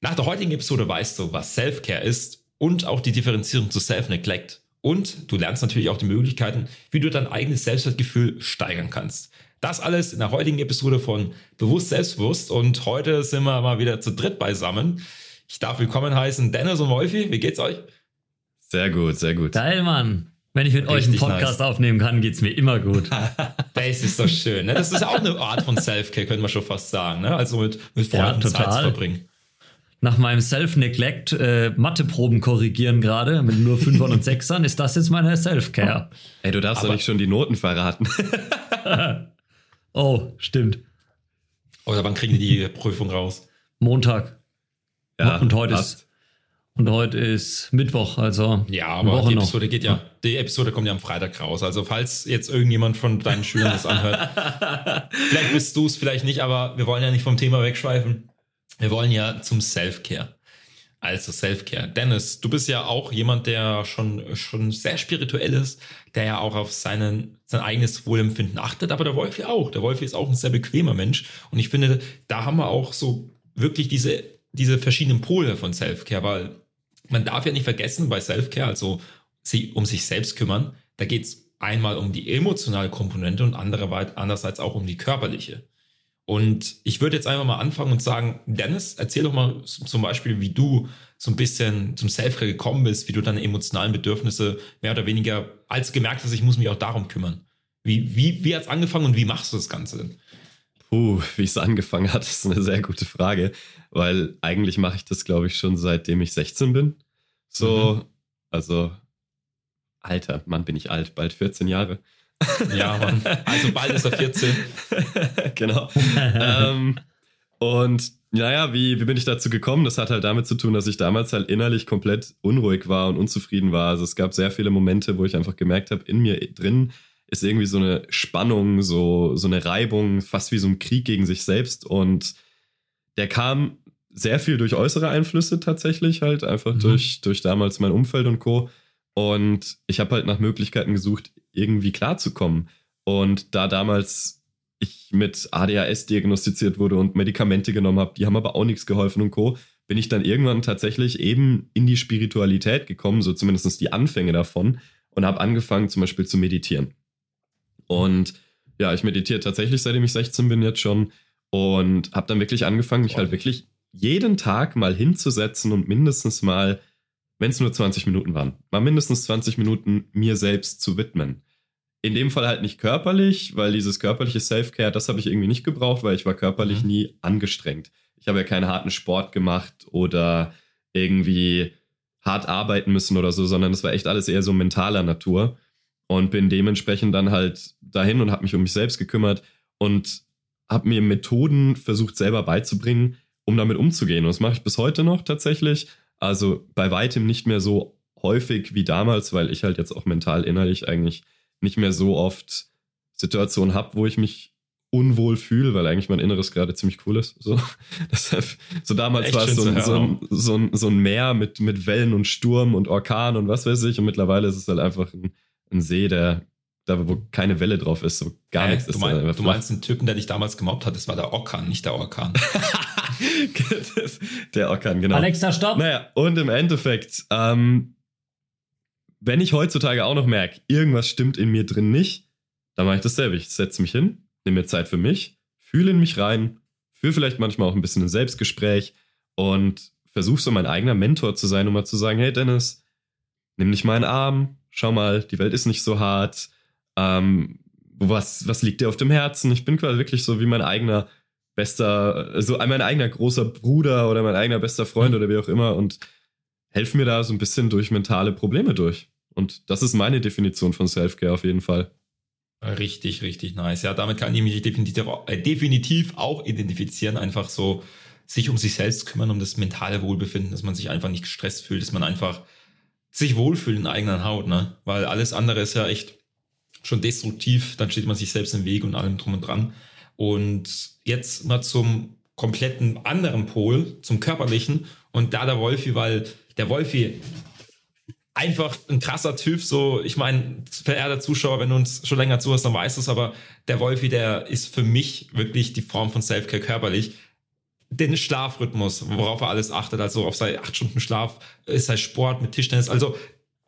Nach der heutigen Episode weißt du, was Self-Care ist und auch die Differenzierung zu Self-Neglect. Und du lernst natürlich auch die Möglichkeiten, wie du dein eigenes Selbstwertgefühl steigern kannst. Das alles in der heutigen Episode von Bewusst Selbstbewusst. Und heute sind wir mal wieder zu dritt beisammen. Ich darf willkommen heißen Dennis und Wolfi. Wie geht's euch? Sehr gut, sehr gut. Geil, Mann. Wenn ich mit Richtig euch einen Podcast nice. aufnehmen kann, geht's mir immer gut. das ist doch schön. Ne? Das ist auch eine Art von Self-Care, können wir schon fast sagen. Ne? Also mit, mit Freunden ja, Zeit zu verbringen nach meinem Self-Neglect äh, Matheproben korrigieren gerade mit nur Fünfern und Sechsern, ist das jetzt meine Self-Care. Ey, du darfst doch nicht schon die Noten verraten. oh, stimmt. Oder wann kriegen die die Prüfung raus? Montag. Ja, und heute passt. ist und heute ist Mittwoch, also ja, aber die Episode noch. geht ja, die Episode kommt ja am Freitag raus. Also falls jetzt irgendjemand von deinen Schülern das anhört, vielleicht bist du es, vielleicht nicht, aber wir wollen ja nicht vom Thema wegschweifen. Wir wollen ja zum Self-Care. Also Self-Care. Dennis, du bist ja auch jemand, der schon, schon sehr spirituell ist, der ja auch auf seinen, sein eigenes Wohlempfinden achtet, aber der Wolfi auch. Der Wolfi ist auch ein sehr bequemer Mensch. Und ich finde, da haben wir auch so wirklich diese, diese verschiedenen Pole von Self-Care, weil man darf ja nicht vergessen, bei Self-Care, also um sich selbst kümmern, da geht es einmal um die emotionale Komponente und andererseits auch um die körperliche. Und ich würde jetzt einfach mal anfangen und sagen, Dennis, erzähl doch mal zum Beispiel, wie du so ein bisschen zum Selfcare gekommen bist, wie du deine emotionalen Bedürfnisse mehr oder weniger als gemerkt hast, ich muss mich auch darum kümmern. Wie, wie, wie hat es angefangen und wie machst du das Ganze denn? Puh, wie es angefangen hat, ist eine sehr gute Frage, weil eigentlich mache ich das, glaube ich, schon seitdem ich 16 bin. So, mhm. also, Alter, Mann, bin ich alt, bald 14 Jahre. Ja, Mann. Also bald ist er 14. genau. ähm, und naja, wie, wie bin ich dazu gekommen? Das hat halt damit zu tun, dass ich damals halt innerlich komplett unruhig war und unzufrieden war. Also es gab sehr viele Momente, wo ich einfach gemerkt habe, in mir drin ist irgendwie so eine Spannung, so, so eine Reibung, fast wie so ein Krieg gegen sich selbst. Und der kam sehr viel durch äußere Einflüsse tatsächlich halt, einfach mhm. durch, durch damals mein Umfeld und Co. Und ich habe halt nach Möglichkeiten gesucht, irgendwie klarzukommen. Und da damals ich mit ADHS diagnostiziert wurde und Medikamente genommen habe, die haben aber auch nichts geholfen und Co., bin ich dann irgendwann tatsächlich eben in die Spiritualität gekommen, so zumindest die Anfänge davon, und habe angefangen zum Beispiel zu meditieren. Und ja, ich meditiere tatsächlich, seitdem ich 16 bin jetzt schon und habe dann wirklich angefangen, mich halt wirklich jeden Tag mal hinzusetzen und mindestens mal wenn es nur 20 Minuten waren, mal mindestens 20 Minuten mir selbst zu widmen. In dem Fall halt nicht körperlich, weil dieses körperliche Self-Care, das habe ich irgendwie nicht gebraucht, weil ich war körperlich mhm. nie angestrengt. Ich habe ja keinen harten Sport gemacht oder irgendwie hart arbeiten müssen oder so, sondern das war echt alles eher so mentaler Natur und bin dementsprechend dann halt dahin und habe mich um mich selbst gekümmert und habe mir Methoden versucht selber beizubringen, um damit umzugehen. Und das mache ich bis heute noch tatsächlich. Also bei weitem nicht mehr so häufig wie damals, weil ich halt jetzt auch mental innerlich eigentlich nicht mehr so oft Situationen habe, wo ich mich unwohl fühle, weil eigentlich mein Inneres gerade ziemlich cool ist. So, Deshalb, so damals war es so ein, so, ein, so, ein, so ein Meer mit, mit Wellen und Sturm und Orkan und was weiß ich. Und mittlerweile ist es halt einfach ein, ein See, der da wo keine Welle drauf ist, so gar äh, nichts du ist. Mein, du meinst den Typen, der dich damals gemobbt hat, das war der Orkan, nicht der Orkan. der Orkan, genau. Alexa, stopp! Naja, und im Endeffekt, ähm, wenn ich heutzutage auch noch merke, irgendwas stimmt in mir drin nicht, dann mache ich dasselbe. Ich setze mich hin, nehme mir Zeit für mich, fühle in mich rein, führe vielleicht manchmal auch ein bisschen ein Selbstgespräch und versuche so mein eigener Mentor zu sein, um mal zu sagen, hey Dennis, nimm dich mal einen Arm, schau mal, die Welt ist nicht so hart, ähm, was, was liegt dir auf dem Herzen? Ich bin quasi wirklich so wie mein eigener bester, so mein eigener großer Bruder oder mein eigener bester Freund oder wie auch immer und helfe mir da so ein bisschen durch mentale Probleme durch. Und das ist meine Definition von Self-Care auf jeden Fall. Richtig, richtig nice. Ja, damit kann ich mich definitiv, äh, definitiv auch identifizieren. Einfach so sich um sich selbst kümmern, um das mentale Wohlbefinden, dass man sich einfach nicht gestresst fühlt, dass man einfach sich wohlfühlt in eigener Haut, ne? Weil alles andere ist ja echt schon destruktiv, dann steht man sich selbst im Weg und allem drum und dran. Und jetzt mal zum kompletten anderen Pol, zum körperlichen. Und da der Wolfi, weil der Wolfi einfach ein krasser Typ, so, ich meine, verehrter Zuschauer, wenn du uns schon länger zuhörst, dann weißt du es, aber der Wolfi, der ist für mich wirklich die Form von Selfcare körperlich. den Schlafrhythmus, worauf er alles achtet, also auf seine acht Stunden Schlaf, ist sein Sport mit Tischtennis. Also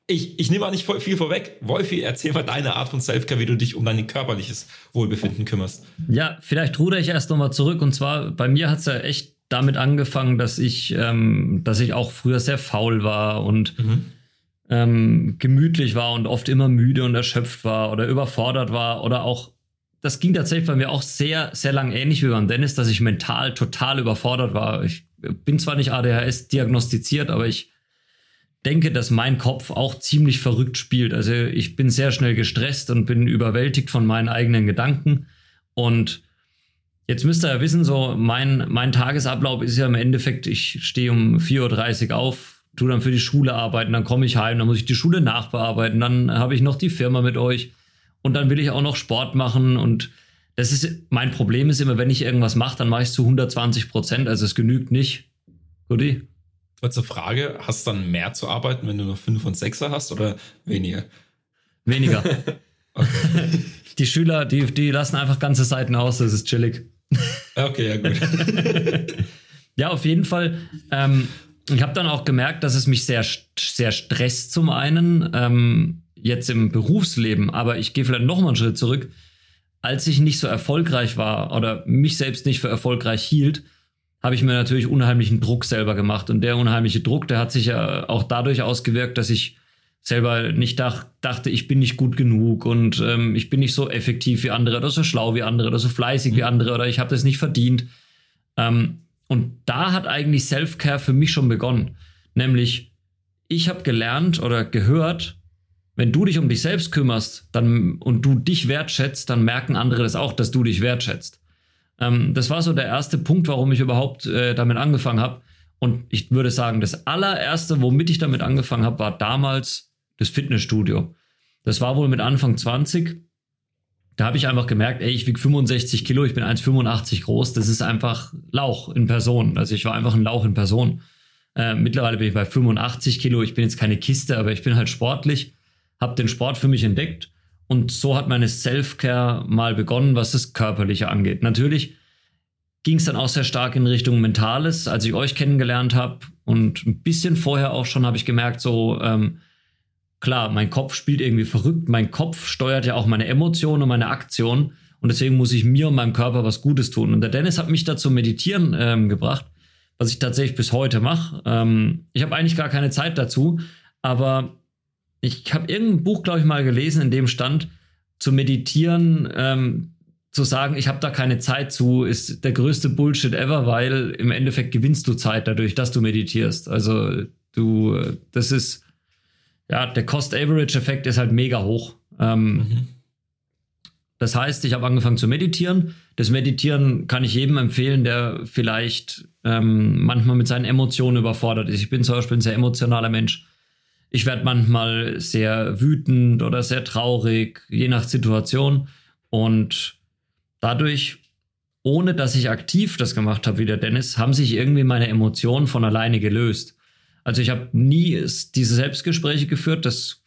ich, ich nehme auch nicht viel vorweg. Wolfi, erzähl mal deine Art von Selfcare, wie du dich um dein körperliches Wohlbefinden kümmerst. Ja, vielleicht ruder ich erst nochmal zurück. Und zwar, bei mir hat es ja echt damit angefangen, dass ich, ähm, dass ich auch früher sehr faul war und mhm. ähm, gemütlich war und oft immer müde und erschöpft war oder überfordert war oder auch das ging tatsächlich bei mir auch sehr, sehr lang ähnlich wie beim Dennis, dass ich mental total überfordert war. Ich bin zwar nicht ADHS diagnostiziert, aber ich denke, dass mein Kopf auch ziemlich verrückt spielt. Also ich bin sehr schnell gestresst und bin überwältigt von meinen eigenen Gedanken. Und jetzt müsst ihr ja wissen, so mein, mein Tagesablauf ist ja im Endeffekt, ich stehe um 4.30 Uhr auf, tu dann für die Schule arbeiten, dann komme ich heim, dann muss ich die Schule nachbearbeiten, dann habe ich noch die Firma mit euch und dann will ich auch noch Sport machen und das ist, mein Problem ist immer, wenn ich irgendwas mache, dann mache ich es zu 120 Prozent, also es genügt nicht. Rudi? Kurze Frage, hast du dann mehr zu arbeiten, wenn du nur 5 und 6er hast oder weniger? Weniger. Die Schüler, die, die lassen einfach ganze Seiten aus, das ist chillig. Okay, ja gut. ja, auf jeden Fall. Ähm, ich habe dann auch gemerkt, dass es mich sehr, sehr stresst zum einen, ähm, jetzt im Berufsleben, aber ich gehe vielleicht noch mal einen Schritt zurück. Als ich nicht so erfolgreich war oder mich selbst nicht für erfolgreich hielt, habe ich mir natürlich unheimlichen Druck selber gemacht. Und der unheimliche Druck, der hat sich ja auch dadurch ausgewirkt, dass ich selber nicht dach, dachte, ich bin nicht gut genug und ähm, ich bin nicht so effektiv wie andere oder so schlau wie andere oder so fleißig mhm. wie andere oder ich habe das nicht verdient. Ähm, und da hat eigentlich Self-Care für mich schon begonnen. Nämlich, ich habe gelernt oder gehört, wenn du dich um dich selbst kümmerst dann, und du dich wertschätzt, dann merken andere das auch, dass du dich wertschätzt. Ähm, das war so der erste Punkt, warum ich überhaupt äh, damit angefangen habe. Und ich würde sagen, das allererste, womit ich damit angefangen habe, war damals das Fitnessstudio. Das war wohl mit Anfang 20. Da habe ich einfach gemerkt, ey, ich wiege 65 Kilo, ich bin 1,85 groß. Das ist einfach Lauch in Person. Also ich war einfach ein Lauch in Person. Äh, mittlerweile bin ich bei 85 Kilo. Ich bin jetzt keine Kiste, aber ich bin halt sportlich. Habe den Sport für mich entdeckt und so hat meine Self-Care mal begonnen, was das Körperliche angeht. Natürlich ging es dann auch sehr stark in Richtung Mentales, als ich euch kennengelernt habe. Und ein bisschen vorher auch schon habe ich gemerkt, so, ähm, klar, mein Kopf spielt irgendwie verrückt. Mein Kopf steuert ja auch meine Emotionen und meine Aktionen. Und deswegen muss ich mir und meinem Körper was Gutes tun. Und der Dennis hat mich dazu meditieren ähm, gebracht, was ich tatsächlich bis heute mache. Ähm, ich habe eigentlich gar keine Zeit dazu, aber ich habe irgendein Buch, glaube ich, mal gelesen, in dem stand, zu meditieren, ähm, zu sagen, ich habe da keine Zeit zu, ist der größte Bullshit ever, weil im Endeffekt gewinnst du Zeit dadurch, dass du meditierst. Also du, das ist, ja, der Cost-Average-Effekt ist halt mega hoch. Ähm, mhm. Das heißt, ich habe angefangen zu meditieren. Das Meditieren kann ich jedem empfehlen, der vielleicht ähm, manchmal mit seinen Emotionen überfordert ist. Ich bin zum Beispiel ein sehr emotionaler Mensch. Ich werde manchmal sehr wütend oder sehr traurig, je nach Situation. Und dadurch, ohne dass ich aktiv das gemacht habe wie der Dennis, haben sich irgendwie meine Emotionen von alleine gelöst. Also ich habe nie diese Selbstgespräche geführt. Das,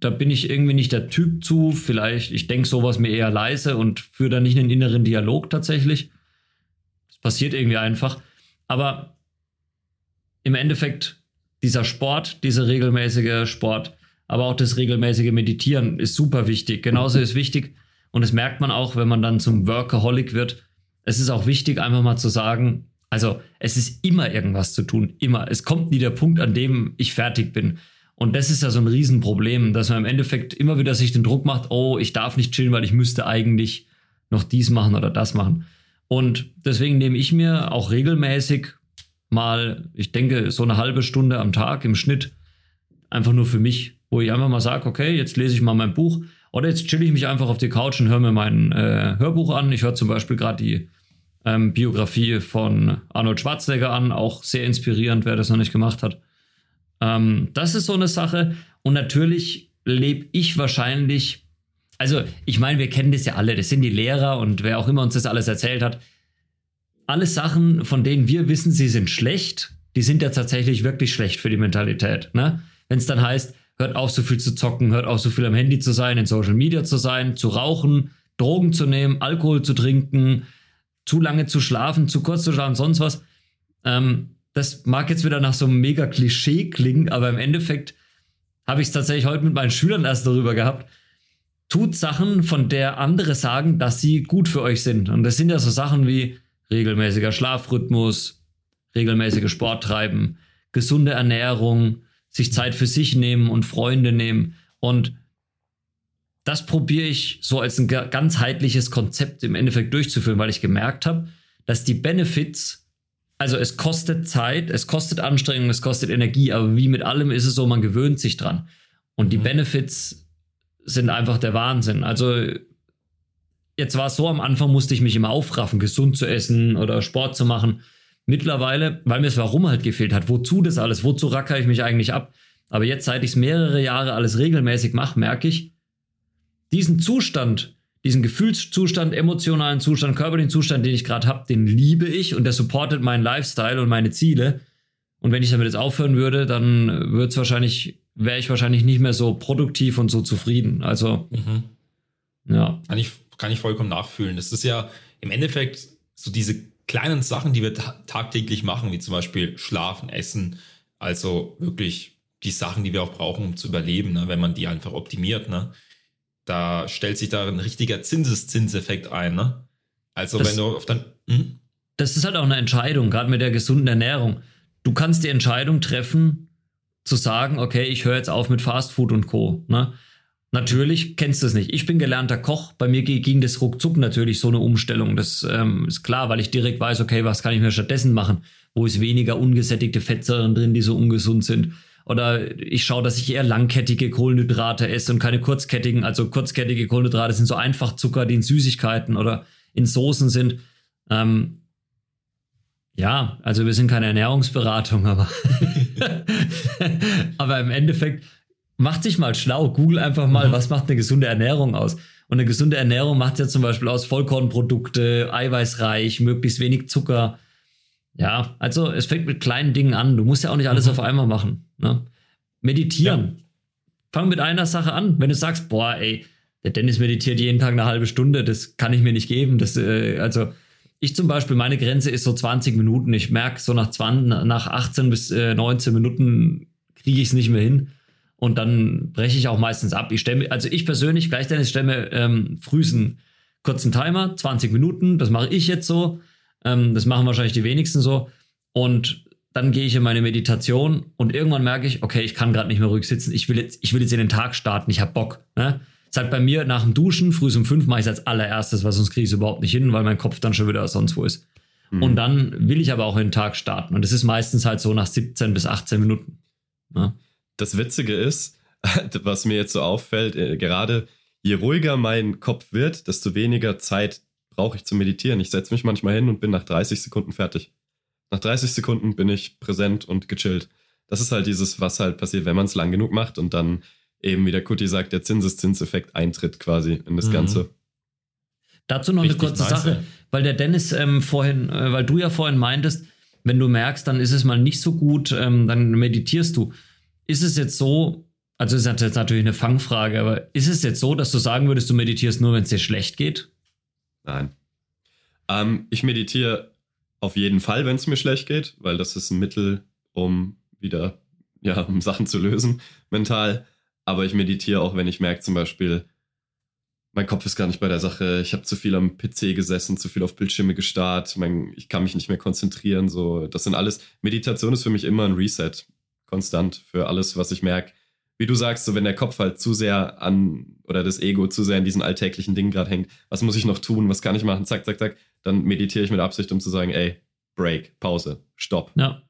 da bin ich irgendwie nicht der Typ zu. Vielleicht, ich denke sowas mir eher leise und führe da nicht einen inneren Dialog tatsächlich. Das passiert irgendwie einfach. Aber im Endeffekt dieser Sport, dieser regelmäßige Sport, aber auch das regelmäßige Meditieren ist super wichtig. Genauso ist wichtig, und das merkt man auch, wenn man dann zum Workaholic wird. Es ist auch wichtig, einfach mal zu sagen, also es ist immer irgendwas zu tun, immer. Es kommt nie der Punkt, an dem ich fertig bin. Und das ist ja so ein Riesenproblem, dass man im Endeffekt immer wieder sich den Druck macht, oh, ich darf nicht chillen, weil ich müsste eigentlich noch dies machen oder das machen. Und deswegen nehme ich mir auch regelmäßig mal, ich denke, so eine halbe Stunde am Tag im Schnitt einfach nur für mich, wo ich einfach mal sage, okay, jetzt lese ich mal mein Buch oder jetzt chill ich mich einfach auf die Couch und höre mir mein äh, Hörbuch an. Ich höre zum Beispiel gerade die ähm, Biografie von Arnold Schwarzenegger an, auch sehr inspirierend, wer das noch nicht gemacht hat. Ähm, das ist so eine Sache. Und natürlich lebe ich wahrscheinlich, also ich meine, wir kennen das ja alle, das sind die Lehrer und wer auch immer uns das alles erzählt hat alle Sachen, von denen wir wissen, sie sind schlecht, die sind ja tatsächlich wirklich schlecht für die Mentalität. Ne? Wenn es dann heißt, hört auf, so viel zu zocken, hört auf, so viel am Handy zu sein, in Social Media zu sein, zu rauchen, Drogen zu nehmen, Alkohol zu trinken, zu lange zu schlafen, zu kurz zu schlafen, sonst was. Ähm, das mag jetzt wieder nach so einem mega Klischee klingen, aber im Endeffekt habe ich es tatsächlich heute mit meinen Schülern erst darüber gehabt. Tut Sachen, von der andere sagen, dass sie gut für euch sind. Und das sind ja so Sachen wie regelmäßiger Schlafrhythmus, regelmäßige Sport treiben, gesunde Ernährung, sich Zeit für sich nehmen und Freunde nehmen. Und das probiere ich so als ein ganzheitliches Konzept im Endeffekt durchzuführen, weil ich gemerkt habe, dass die Benefits, also es kostet Zeit, es kostet Anstrengung, es kostet Energie, aber wie mit allem ist es so, man gewöhnt sich dran. Und die mhm. Benefits sind einfach der Wahnsinn. Also jetzt war es so, am Anfang musste ich mich immer aufraffen, gesund zu essen oder Sport zu machen. Mittlerweile, weil mir das Warum halt gefehlt hat, wozu das alles, wozu racker ich mich eigentlich ab. Aber jetzt, seit ich es mehrere Jahre alles regelmäßig mache, merke ich, diesen Zustand, diesen Gefühlszustand, emotionalen Zustand, körperlichen Zustand, den ich gerade habe, den liebe ich und der supportet meinen Lifestyle und meine Ziele. Und wenn ich damit jetzt aufhören würde, dann wird es wahrscheinlich, wäre ich wahrscheinlich nicht mehr so produktiv und so zufrieden. Also, mhm. ja. Kann ich, kann ich vollkommen nachfühlen. Das ist ja im Endeffekt so diese kleinen Sachen, die wir tagtäglich machen, wie zum Beispiel Schlafen, Essen, also wirklich die Sachen, die wir auch brauchen, um zu überleben, ne, wenn man die einfach optimiert. Ne? Da stellt sich da ein richtiger Zinseszinseffekt ein. Ne? Also das, wenn du auf dein... Hm? Das ist halt auch eine Entscheidung, gerade mit der gesunden Ernährung. Du kannst die Entscheidung treffen, zu sagen, okay, ich höre jetzt auf mit Fast Food und Co. Ne? Natürlich kennst du es nicht. Ich bin gelernter Koch. Bei mir ging das ruckzuck natürlich so eine Umstellung. Das ähm, ist klar, weil ich direkt weiß, okay, was kann ich mir stattdessen machen? Wo ist weniger ungesättigte Fettsäuren drin, die so ungesund sind? Oder ich schaue, dass ich eher langkettige Kohlenhydrate esse und keine kurzkettigen. Also kurzkettige Kohlenhydrate sind so einfach Zucker, die in Süßigkeiten oder in Soßen sind. Ähm, ja, also wir sind keine Ernährungsberatung, aber, aber im Endeffekt macht sich mal schlau. Google einfach mal, mhm. was macht eine gesunde Ernährung aus? Und eine gesunde Ernährung macht ja zum Beispiel aus Vollkornprodukte, eiweißreich, möglichst wenig Zucker. Ja, also es fängt mit kleinen Dingen an. Du musst ja auch nicht alles mhm. auf einmal machen. Ne? Meditieren. Ja. Fang mit einer Sache an. Wenn du sagst, boah, ey, der Dennis meditiert jeden Tag eine halbe Stunde, das kann ich mir nicht geben. Das, äh, also ich zum Beispiel, meine Grenze ist so 20 Minuten. Ich merke, so nach 20, nach 18 bis äh, 19 Minuten kriege ich es nicht mehr hin. Und dann breche ich auch meistens ab. Ich stelle also ich persönlich, gleich Dennis, stelle mir ähm, frühesten kurzen Timer, 20 Minuten, das mache ich jetzt so. Ähm, das machen wahrscheinlich die wenigsten so. Und dann gehe ich in meine Meditation und irgendwann merke ich, okay, ich kann gerade nicht mehr ruhig sitzen. Ich will jetzt, ich will jetzt in den Tag starten, ich habe Bock. Ne? Das halt bei mir nach dem Duschen, früh um fünf mache ich es als allererstes, weil sonst kriege ich es überhaupt nicht hin, weil mein Kopf dann schon wieder sonst wo ist. Mhm. Und dann will ich aber auch in den Tag starten. Und das ist meistens halt so nach 17 bis 18 Minuten. Ne? Das Witzige ist, was mir jetzt so auffällt, äh, gerade je ruhiger mein Kopf wird, desto weniger Zeit brauche ich zu meditieren. Ich setze mich manchmal hin und bin nach 30 Sekunden fertig. Nach 30 Sekunden bin ich präsent und gechillt. Das ist halt dieses, was halt passiert, wenn man es lang genug macht und dann eben, wie der Kuti sagt, der Zinseszinseffekt eintritt quasi in das mhm. Ganze. Dazu noch Richtig eine kurze nice. Sache, weil der Dennis ähm, vorhin, äh, weil du ja vorhin meintest, wenn du merkst, dann ist es mal nicht so gut, ähm, dann meditierst du. Ist es jetzt so, also ist jetzt natürlich eine Fangfrage, aber ist es jetzt so, dass du sagen würdest, du meditierst nur, wenn es dir schlecht geht? Nein. Ähm, ich meditiere auf jeden Fall, wenn es mir schlecht geht, weil das ist ein Mittel, um wieder, ja, um Sachen zu lösen, mental. Aber ich meditiere auch, wenn ich merke, zum Beispiel, mein Kopf ist gar nicht bei der Sache, ich habe zu viel am PC gesessen, zu viel auf Bildschirme gestarrt, mein, ich kann mich nicht mehr konzentrieren. So, das sind alles. Meditation ist für mich immer ein Reset konstant für alles, was ich merke. Wie du sagst, so wenn der Kopf halt zu sehr an oder das Ego zu sehr in diesen alltäglichen Dingen gerade hängt, was muss ich noch tun, was kann ich machen, zack, zack, zack, dann meditiere ich mit Absicht, um zu sagen, ey, Break, Pause, Stopp. Ja.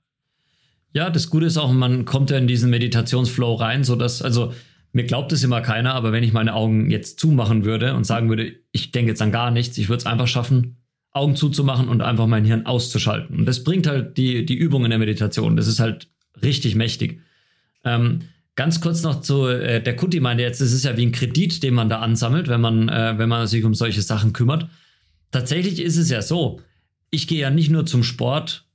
Ja, das Gute ist auch, man kommt ja in diesen Meditationsflow rein, sodass, also mir glaubt es immer keiner, aber wenn ich meine Augen jetzt zumachen würde und sagen würde, ich denke jetzt an gar nichts, ich würde es einfach schaffen, Augen zuzumachen und einfach mein Hirn auszuschalten. Und das bringt halt die, die Übung in der Meditation. Das ist halt richtig mächtig. Ähm, ganz kurz noch zu, äh, der Kuti meinte jetzt, es ist ja wie ein Kredit, den man da ansammelt, wenn man, äh, wenn man sich um solche Sachen kümmert. Tatsächlich ist es ja so, ich gehe ja nicht nur zum Sport,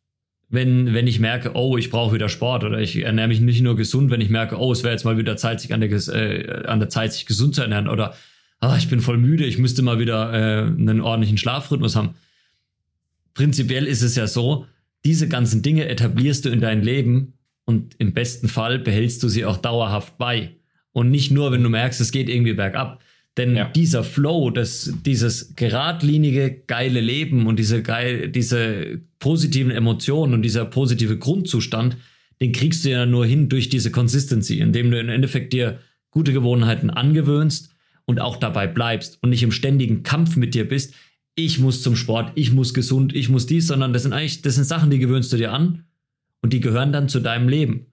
wenn, wenn ich merke, oh, ich brauche wieder Sport oder ich ernähre mich nicht nur gesund, wenn ich merke, oh, es wäre jetzt mal wieder Zeit, sich an der, äh, an der Zeit, sich gesund zu ernähren oder ah, ich bin voll müde, ich müsste mal wieder äh, einen ordentlichen Schlafrhythmus haben. Prinzipiell ist es ja so, diese ganzen Dinge etablierst du in dein Leben und im besten Fall behältst du sie auch dauerhaft bei. Und nicht nur, wenn du merkst, es geht irgendwie bergab. Denn Ja. dieser Flow, das, dieses geradlinige, geile Leben und diese, geil, diese positiven Emotionen und dieser positive Grundzustand, den kriegst du ja nur hin durch diese Consistency, indem du im Endeffekt dir gute Gewohnheiten angewöhnst und auch dabei bleibst und nicht im ständigen Kampf mit dir bist. Ich muss zum Sport, ich muss gesund, ich muss dies, sondern das sind eigentlich, das sind Sachen, die gewöhnst du dir an und die gehören dann zu deinem Leben.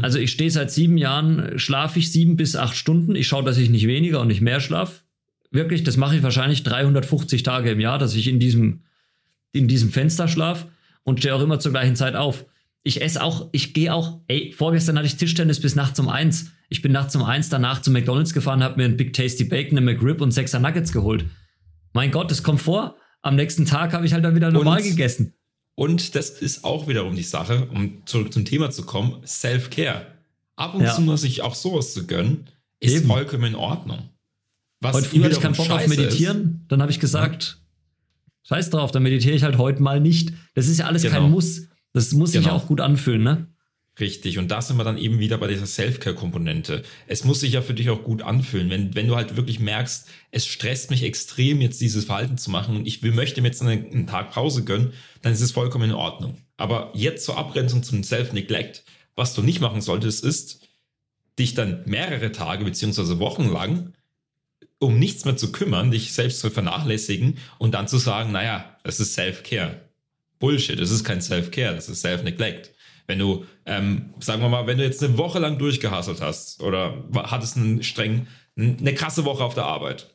Also ich stehe seit sieben Jahren, schlafe ich sieben bis acht Stunden. Ich schaue, dass ich nicht weniger und nicht mehr schlafe. Wirklich, das mache ich wahrscheinlich 350 Tage im Jahr, dass ich in diesem, in diesem Fenster schlafe und stehe auch immer zur gleichen Zeit auf. Ich esse auch, ich gehe auch, ey, vorgestern hatte ich Tischtennis bis nachts um eins. Ich bin nachts um eins danach zu McDonalds gefahren, habe mir ein Big Tasty Bacon, eine McRib und sechser Nuggets geholt. Mein Gott, das kommt vor. Am nächsten Tag habe ich halt dann wieder normal Und- gegessen. Und das ist auch wiederum die Sache, um zurück zum Thema zu kommen, Self-Care. Ab und Ja. zu mal sich auch sowas zu gönnen, ist Eben. vollkommen in Ordnung. Was Heute früh hatte ich keinen Bock auf Meditieren. Dann habe ich gesagt, scheiß drauf, dann meditiere ich halt heute mal nicht. Das ist ja alles Genau. kein Muss. Das muss sich Genau. auch gut anfühlen, ne? Richtig, und da sind wir dann eben wieder bei dieser Self-Care-Komponente. Es muss sich ja für dich auch gut anfühlen. Wenn, wenn du halt wirklich merkst, es stresst mich extrem, jetzt dieses Verhalten zu machen und ich möchte mir jetzt einen, einen Tag Pause gönnen, dann ist es vollkommen in Ordnung. Aber jetzt zur Abgrenzung zum Self-Neglect, was du nicht machen solltest, ist, dich dann mehrere Tage beziehungsweise Wochen lang um nichts mehr zu kümmern, dich selbst zu vernachlässigen und dann zu sagen, naja, das ist Self-Care. Bullshit, das ist kein Self-Care, das ist Self-Neglect. Wenn du, ähm, sagen wir mal, wenn du jetzt eine Woche lang durchgehasselt hast oder hattest einen streng, eine krasse Woche auf der Arbeit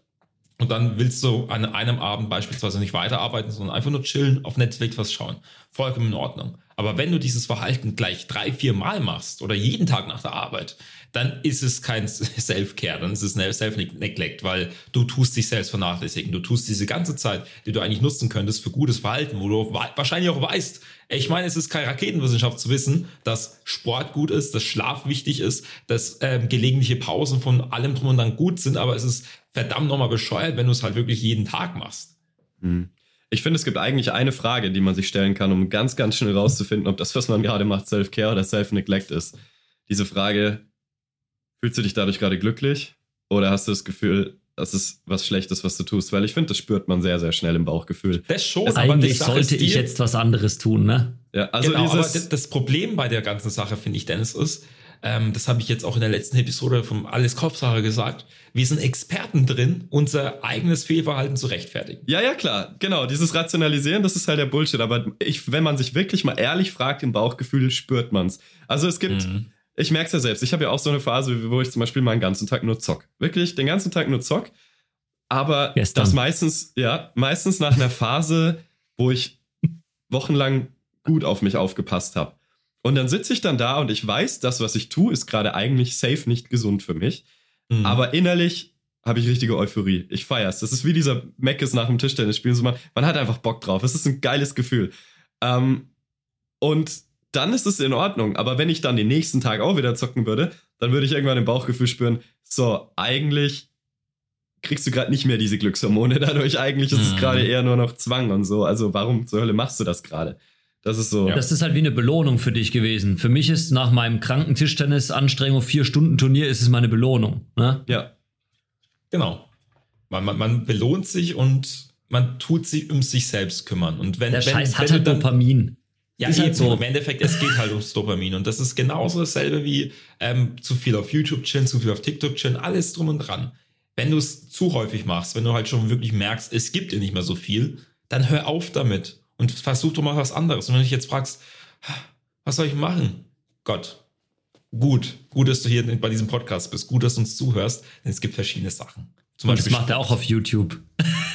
und dann willst du an einem Abend beispielsweise nicht weiterarbeiten, sondern einfach nur chillen, auf Netflix was schauen. Vollkommen in Ordnung. Aber wenn du dieses Verhalten gleich drei, vier Mal machst oder jeden Tag nach der Arbeit, dann ist es kein Self-Care, dann ist es ein Self-Neglect, weil du tust dich selbst vernachlässigen. Du tust diese ganze Zeit, die du eigentlich nutzen könntest für gutes Verhalten, wo du wa- wahrscheinlich auch weißt, ich meine, es ist keine Raketenwissenschaft zu wissen, dass Sport gut ist, dass Schlaf wichtig ist, dass ähm, gelegentliche Pausen von allem drum und dran gut sind, aber es ist verdammt nochmal bescheuert, wenn du es halt wirklich jeden Tag machst. Hm. Ich finde, es gibt eigentlich eine Frage, die man sich stellen kann, um ganz, ganz schnell rauszufinden, ob das, was man gerade macht, Self-Care oder Self-Neglect ist. Diese Frage, fühlst du dich dadurch gerade glücklich oder hast du das Gefühl, das ist was Schlechtes, was du tust? Weil ich finde, das spürt man sehr, sehr schnell im Bauchgefühl. Das schon, Es- Eigentlich Sache sollte ich jetzt was anderes tun, ne? Ja, also genau, aber das, Problem bei der ganzen Sache, finde ich, Dennis, ist, ähm, das habe ich jetzt auch in der letzten Episode vom Alles Kopfsache gesagt, wir sind Experten drin, unser eigenes Fehlverhalten zu rechtfertigen. Ja, ja, klar. Genau, dieses Rationalisieren, das ist halt der Bullshit. Aber ich, wenn man sich wirklich mal ehrlich fragt, im Bauchgefühl spürt man's. Also es gibt, Mhm. Ich merke es ja selbst. Ich habe ja auch so eine Phase, wo ich zum Beispiel mal den ganzen Tag nur zock. Wirklich, den ganzen Tag nur zock. Aber Gestern. das meistens, ja, meistens nach einer Phase, wo ich wochenlang gut auf mich aufgepasst habe. Und dann sitze ich dann da und ich weiß, das, was ich tue, ist gerade eigentlich safe nicht gesund für mich. Mhm. Aber innerlich habe ich richtige Euphorie. Ich feier's. Das ist wie dieser Meckes nach dem Tischtennisspiel. So man, man hat einfach Bock drauf. Es ist ein geiles Gefühl. Ähm, und dann ist es in Ordnung. Aber wenn ich dann den nächsten Tag auch wieder zocken würde, dann würde ich irgendwann im Bauchgefühl spüren, so, eigentlich kriegst du gerade nicht mehr diese Glückshormone dadurch. Eigentlich ist es Mhm. gerade eher nur noch Zwang und so. Also warum zur Hölle machst du das gerade? Das ist so. Das ist halt wie eine Belohnung für dich gewesen. Für mich ist nach meinem kranken Tischtennis-Anstrengung vier Stunden Turnier ist es meine Belohnung. Ne? Ja. Genau. Man, man, man belohnt sich und man tut sich um sich selbst kümmern. Und wenn, Der wenn, Scheiß wenn hat halt dann, Dopamin. Ja, Ist eben. halt so. Im Endeffekt, es geht halt ums Dopamin. Und das ist genauso dasselbe wie ähm, zu viel auf YouTube chillen, zu viel auf TikTok chillen, alles drum und dran. Wenn du es zu häufig machst, wenn du halt schon wirklich merkst, es gibt dir nicht mehr so viel, dann hör auf damit und versuch doch mal was anderes. Und wenn du dich jetzt fragst, was soll ich machen? Gott, gut, gut, dass du hier bei diesem Podcast bist, gut, dass du uns zuhörst, denn es gibt verschiedene Sachen. Zum Und das Beispiel, macht er auch auf YouTube.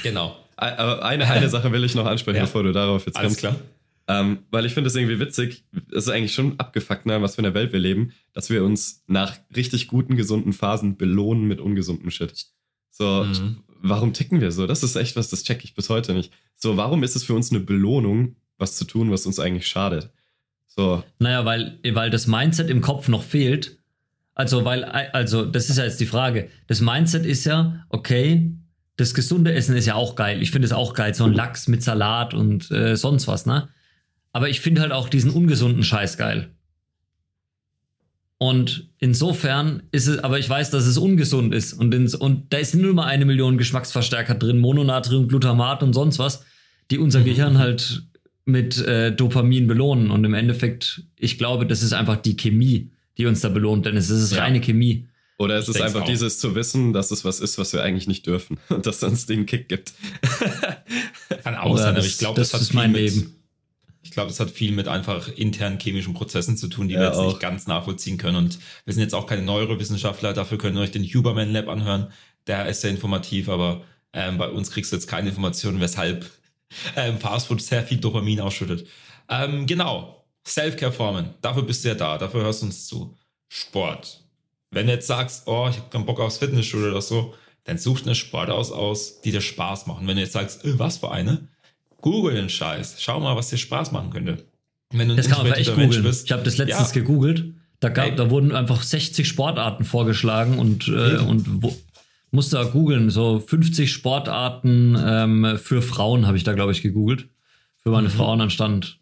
genau, eine, eine Sache will ich noch ansprechen, Ja. bevor du darauf jetzt alles kommst. klar. Ähm, weil ich finde es irgendwie witzig, es ist eigentlich schon abgefuckt, ne, was für eine Welt wir leben, dass wir uns nach richtig guten, gesunden Phasen belohnen mit ungesundem Shit. So, Mhm. warum ticken wir so? Das ist echt was, das check ich bis heute nicht. So, warum ist es für uns eine Belohnung, was zu tun, was uns eigentlich schadet? So, Naja, weil, weil das Mindset im Kopf noch fehlt. Also, weil, also, das ist ja jetzt die Frage. Das Mindset ist ja, okay, das gesunde Essen ist ja auch geil. Ich finde es auch geil, so ein Lachs mit Salat und äh, sonst was, ne? Aber ich finde halt auch diesen ungesunden Scheiß geil. Und insofern ist es, aber ich weiß, dass es ungesund ist. Und, ins, und da ist nur mal eine Million Geschmacksverstärker drin, Mononatrium, Glutamat und sonst was, die unser mhm. Gehirn halt mit äh, Dopamin belohnen. Und im Endeffekt, ich glaube, das ist einfach die Chemie, die uns da belohnt, denn es ist ja. reine Chemie. Oder es ist einfach auch. dieses zu wissen, dass es was ist, was wir eigentlich nicht dürfen und dass es uns den Kick gibt. Kann auch sein, aber ich glaube, das, das ist mein Leben. Ich glaube, das hat viel mit einfach internen chemischen Prozessen zu tun, die ja, wir jetzt auch. nicht ganz nachvollziehen können. Und wir sind jetzt auch keine Neurowissenschaftler, dafür könnt ihr euch den Huberman Lab anhören. Der ist sehr informativ, aber ähm, bei uns kriegst du jetzt keine Informationen, weshalb ähm, Fastfood sehr viel Dopamin ausschüttet. Ähm, genau, Self-Care-Formen, dafür bist du ja da, dafür hörst du uns zu. Sport. Wenn du jetzt sagst, oh, ich habe keinen Bock aufs Fitnessstudio oder so, dann such eine Sportaus aus, die dir Spaß machen. Wenn du jetzt sagst, äh, was für eine? Google den Scheiß. Schau mal, was dir Spaß machen könnte. Wenn du das kann man echt googeln. Bist, ich habe das letztens ja. gegoogelt. Da, gab, da wurden einfach 60 Sportarten vorgeschlagen und, äh, und wo, musste da googeln. So 50 Sportarten ähm, für Frauen habe ich da, glaube ich, gegoogelt. Für meine mhm. Frauen anstand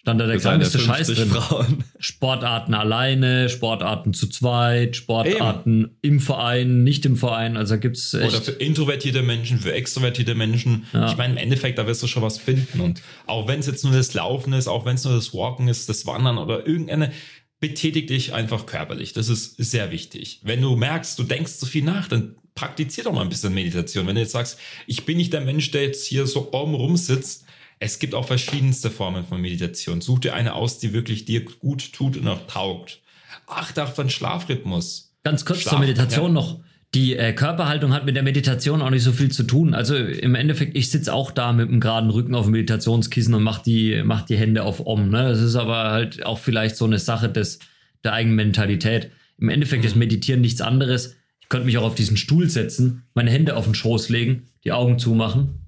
Stand da der krankeste Scheiß drin. Frauen. Sportarten alleine, Sportarten zu zweit, Sportarten Eben. im Verein, nicht im Verein. Also gibt's echt Oder für introvertierte Menschen, für extrovertierte Menschen. Ja. Ich meine, im Endeffekt, da wirst du schon was finden. Und auch wenn es jetzt nur das Laufen ist, auch wenn es nur das Walken ist, das Wandern oder irgendeine, betätig dich einfach körperlich. Das ist sehr wichtig. Wenn du merkst, du denkst zu viel nach, dann praktizier doch mal ein bisschen Meditation. Wenn du jetzt sagst, ich bin nicht der Mensch, der jetzt hier so oben rumsitzt, es gibt auch verschiedenste Formen von Meditation. Such dir eine aus, die wirklich dir gut tut und auch taugt. Achte auf deinen Schlafrhythmus. Ganz kurz Schlaf, zur Meditation ja. noch. Die äh, Körperhaltung hat mit der Meditation auch nicht so viel zu tun. Also im Endeffekt, ich sitze auch da mit einem geraden Rücken auf dem Meditationskissen und mache die, mach die Hände auf Om. Ne? Das ist aber halt auch vielleicht so eine Sache des, der eigenen Mentalität. Im Endeffekt mhm. ist Meditieren nichts anderes. Ich könnte mich auch auf diesen Stuhl setzen, meine Hände auf den Schoß legen, die Augen zumachen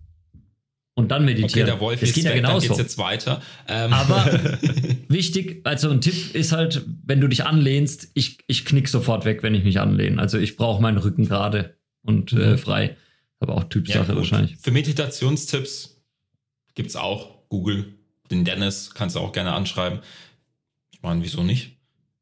und dann meditieren. Okay, der Wolf das ist geht ja genauso. Dann geht's jetzt weiter. Ähm. Aber wichtig, also ein Tipp ist halt, wenn du dich anlehnst, ich, ich knick sofort weg, wenn ich mich anlehne. Also ich brauche meinen Rücken gerade und äh, mhm. frei. Aber auch Typsache ja, wahrscheinlich. Für Meditationstipps gibt's auch Google. Den Dennis kannst du auch gerne anschreiben. Ich meine, wieso nicht?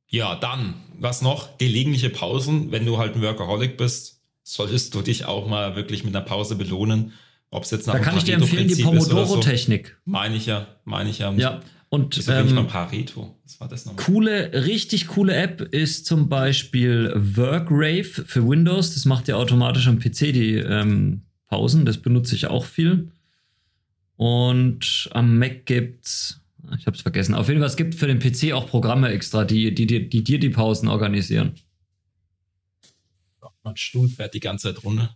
Ja, dann, was noch? Gelegentliche Pausen. Wenn du halt ein Workaholic bist, solltest du dich auch mal wirklich mit einer Pause belohnen ob es jetzt nach Da kann ich dir empfehlen, die Pomodoro-Technik. So. Meine ich ja, meine ich ja. Ja. Und Wieso ähm, mal Pareto? Was war das nochmal? Coole, richtig coole App ist zum Beispiel Workrave für Windows. Das macht ja automatisch am PC die ähm, Pausen. Das benutze ich auch viel. Und am Mac gibt's, ich habe es vergessen. Auf jeden Fall, es gibt für den PC auch Programme extra, die, die, die, die dir die Pausen organisieren. Mein Stuhl fährt die ganze Zeit runter.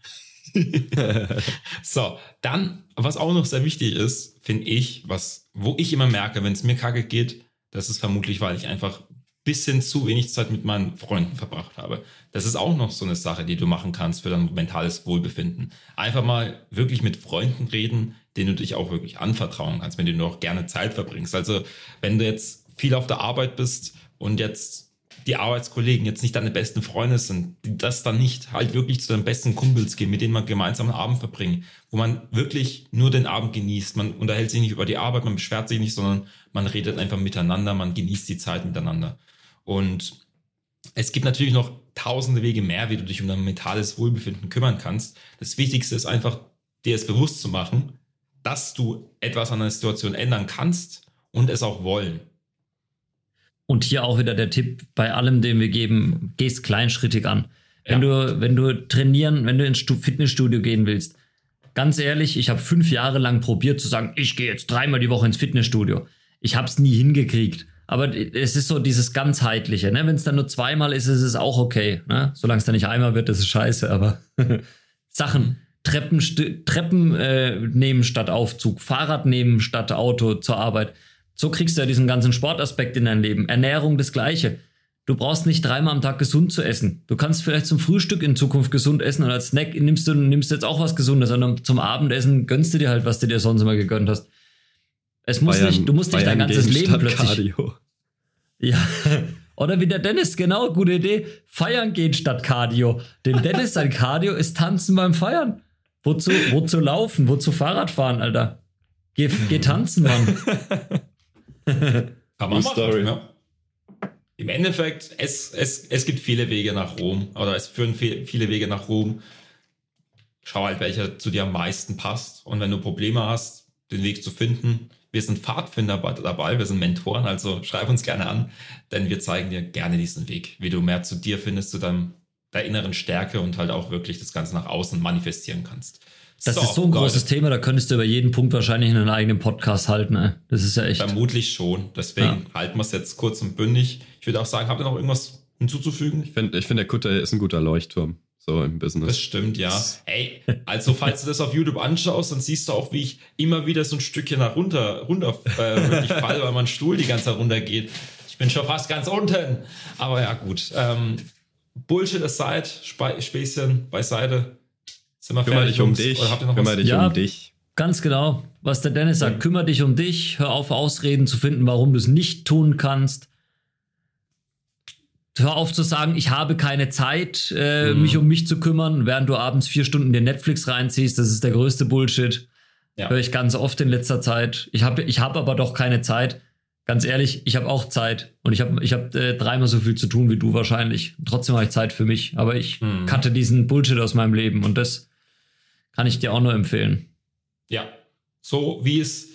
so, dann, was auch noch sehr wichtig ist, finde ich, was, wo ich immer merke, wenn es mir kacke geht, das ist vermutlich, weil ich einfach bisschen zu wenig Zeit mit meinen Freunden verbracht habe. Das ist auch noch so eine Sache, die du machen kannst für dein mentales Wohlbefinden. Einfach mal wirklich mit Freunden reden, denen du dich auch wirklich anvertrauen kannst, wenn du auch gerne Zeit verbringst. Also, wenn du jetzt viel auf der Arbeit bist und jetzt die Arbeitskollegen jetzt nicht deine besten Freunde sind, die das dann nicht halt wirklich zu deinen besten Kumpels gehen, mit denen man gemeinsam einen Abend verbringt, wo man wirklich nur den Abend genießt. Man unterhält sich nicht über die Arbeit, man beschwert sich nicht, sondern man redet einfach miteinander, man genießt die Zeit miteinander. Und es gibt natürlich noch tausende Wege mehr, wie du dich um dein mentales Wohlbefinden kümmern kannst. Das Wichtigste ist einfach, dir es bewusst zu machen, dass du etwas an der Situation ändern kannst und es auch wollen. Und hier auch wieder der Tipp bei allem, den wir geben, gehst kleinschrittig an. Wenn ja. du, wenn du trainieren, wenn du ins Fitnessstudio gehen willst, ganz ehrlich, ich habe fünf Jahre lang probiert zu sagen, ich gehe jetzt dreimal die Woche ins Fitnessstudio. Ich habe es nie hingekriegt. Aber es ist so dieses ganzheitliche. Ne? Wenn es dann nur zweimal ist, ist es auch okay. Ne? Solange es dann nicht einmal wird, ist es scheiße. Aber Sachen, Treppen, Treppen äh, nehmen statt Aufzug, Fahrrad nehmen statt Auto zur Arbeit. So kriegst du ja diesen ganzen Sportaspekt in dein Leben. Ernährung das Gleiche. Du brauchst nicht dreimal am Tag gesund zu essen. Du kannst vielleicht zum Frühstück in Zukunft gesund essen und als Snack nimmst du nimmst jetzt auch was Gesundes, sondern zum Abendessen gönnst du dir halt, was du dir sonst immer gegönnt hast. Es muss Bayern, nicht, du musst nicht dein ganzes Leben plötzlich. Cardio. Ja. Oder wie der Dennis, genau, gute Idee. Feiern gehen statt Cardio. Denn Dennis, sein Cardio ist tanzen beim Feiern. Wozu, wozu laufen? Wozu Fahrrad fahren, Alter? Geh, geh tanzen, Mann. Kann man Story. ja. Im Endeffekt, es, es, es gibt viele Wege nach Rom oder es führen viel, viele Wege nach Rom. Schau halt, welcher zu dir am meisten passt. Und wenn du Probleme hast, den Weg zu finden, wir sind Pfadfinder bei- dabei, wir sind Mentoren, also schreib uns gerne an, denn wir zeigen dir gerne diesen Weg, wie du mehr zu dir findest, zu deinem, der inneren Stärke und halt auch wirklich das Ganze nach außen manifestieren kannst. Das ist so ein Leute. großes Thema, da könntest du über jeden Punkt wahrscheinlich einen eigenen Podcast halten. Ey. Das ist ja echt. Vermutlich schon. Deswegen halten wir es jetzt kurz und bündig. Ich würde auch sagen, habt ihr noch irgendwas hinzuzufügen? Ich finde, ich find, der Kutter ist ein guter Leuchtturm. So im Das Business. stimmt, ja. Ey, also falls du das auf YouTube anschaust, dann siehst du auch, wie ich immer wieder so ein Stückchen nach runter, runter äh, wirklich fall, weil mein Stuhl die ganze Zeit runtergeht. Ich bin schon fast ganz unten. Aber ja, gut. Ähm, Bullshit aside, Spe Späßchen beiseite. Sind wir Kümmer dich um dich. Oder habt ihr noch Kümmer was? dich Ja. um dich. Ganz genau, was der Dennis sagt. Kümmer dich um dich, hör auf, Ausreden zu finden, warum du es nicht tun kannst. Hör auf zu sagen, ich habe keine Zeit, äh, Mhm. mich um mich zu kümmern, während du abends vier Stunden den Netflix reinziehst. Das ist der größte Bullshit. Ja. Höre ich ganz oft in letzter Zeit. Ich habe ich hab aber doch keine Zeit. Ganz ehrlich, ich habe auch Zeit und ich habe ich hab, äh, dreimal so viel zu tun wie du wahrscheinlich. Trotzdem habe ich Zeit für mich, aber ich Mhm. cutte diesen Bullshit aus meinem Leben und das kann ich dir auch nur empfehlen. Ja, so wie es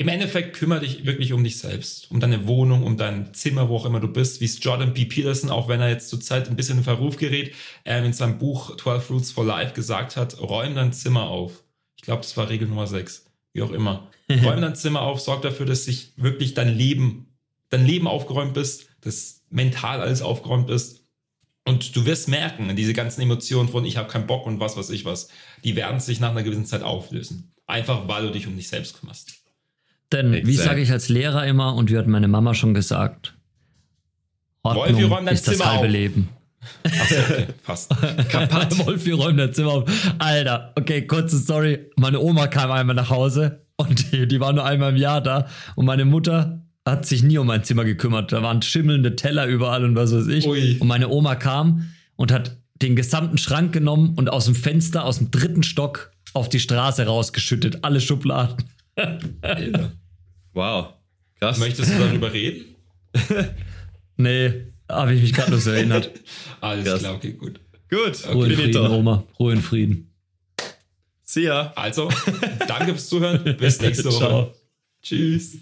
im Endeffekt kümmere dich wirklich um dich selbst, um deine Wohnung, um dein Zimmer, wo auch immer du bist, wie es Jordan B. Peterson, auch wenn er jetzt zurzeit ein bisschen in Verruf gerät, ähm, in seinem Buch 12 Roots for Life gesagt hat, räum dein Zimmer auf. Ich glaube, das war Regel Nummer 6, wie auch immer. Räum dein Zimmer auf, sorg dafür, dass sich wirklich dein Leben, dein Leben aufgeräumt ist, dass mental alles aufgeräumt ist. Und du wirst merken, diese ganzen Emotionen von ich habe keinen Bock und was weiß ich was, die werden sich nach einer gewissen Zeit auflösen. Einfach weil du dich um dich selbst kümmerst. Denn, wie Exakt. sage ich als Lehrer immer, und wie hat meine Mama schon gesagt, Ordnung Wolfi, räum dein ist das Zimmer halbe auf. Leben. Achso, okay, fast. Wolfi räumt dein Zimmer auf. Alter, okay, kurze Story. Meine Oma kam einmal nach Hause und die, die war nur einmal im Jahr da. Und meine Mutter hat sich nie um mein Zimmer gekümmert. Da waren schimmelnde Teller überall und was weiß ich. Ui. Und meine Oma kam und hat den gesamten Schrank genommen und aus dem Fenster, aus dem dritten Stock auf die Straße rausgeschüttet. Alle Schubladen. Wow. Krass. Möchtest du darüber reden? Nee, habe ich mich gerade nur so erinnert. Alles Krass. klar, okay, gut. Gut. Ruhe in Frieden. Oma. Ruhe in Frieden. See ya. Also, danke fürs Zuhören. Bis nächste Woche. Ciao. Tschüss.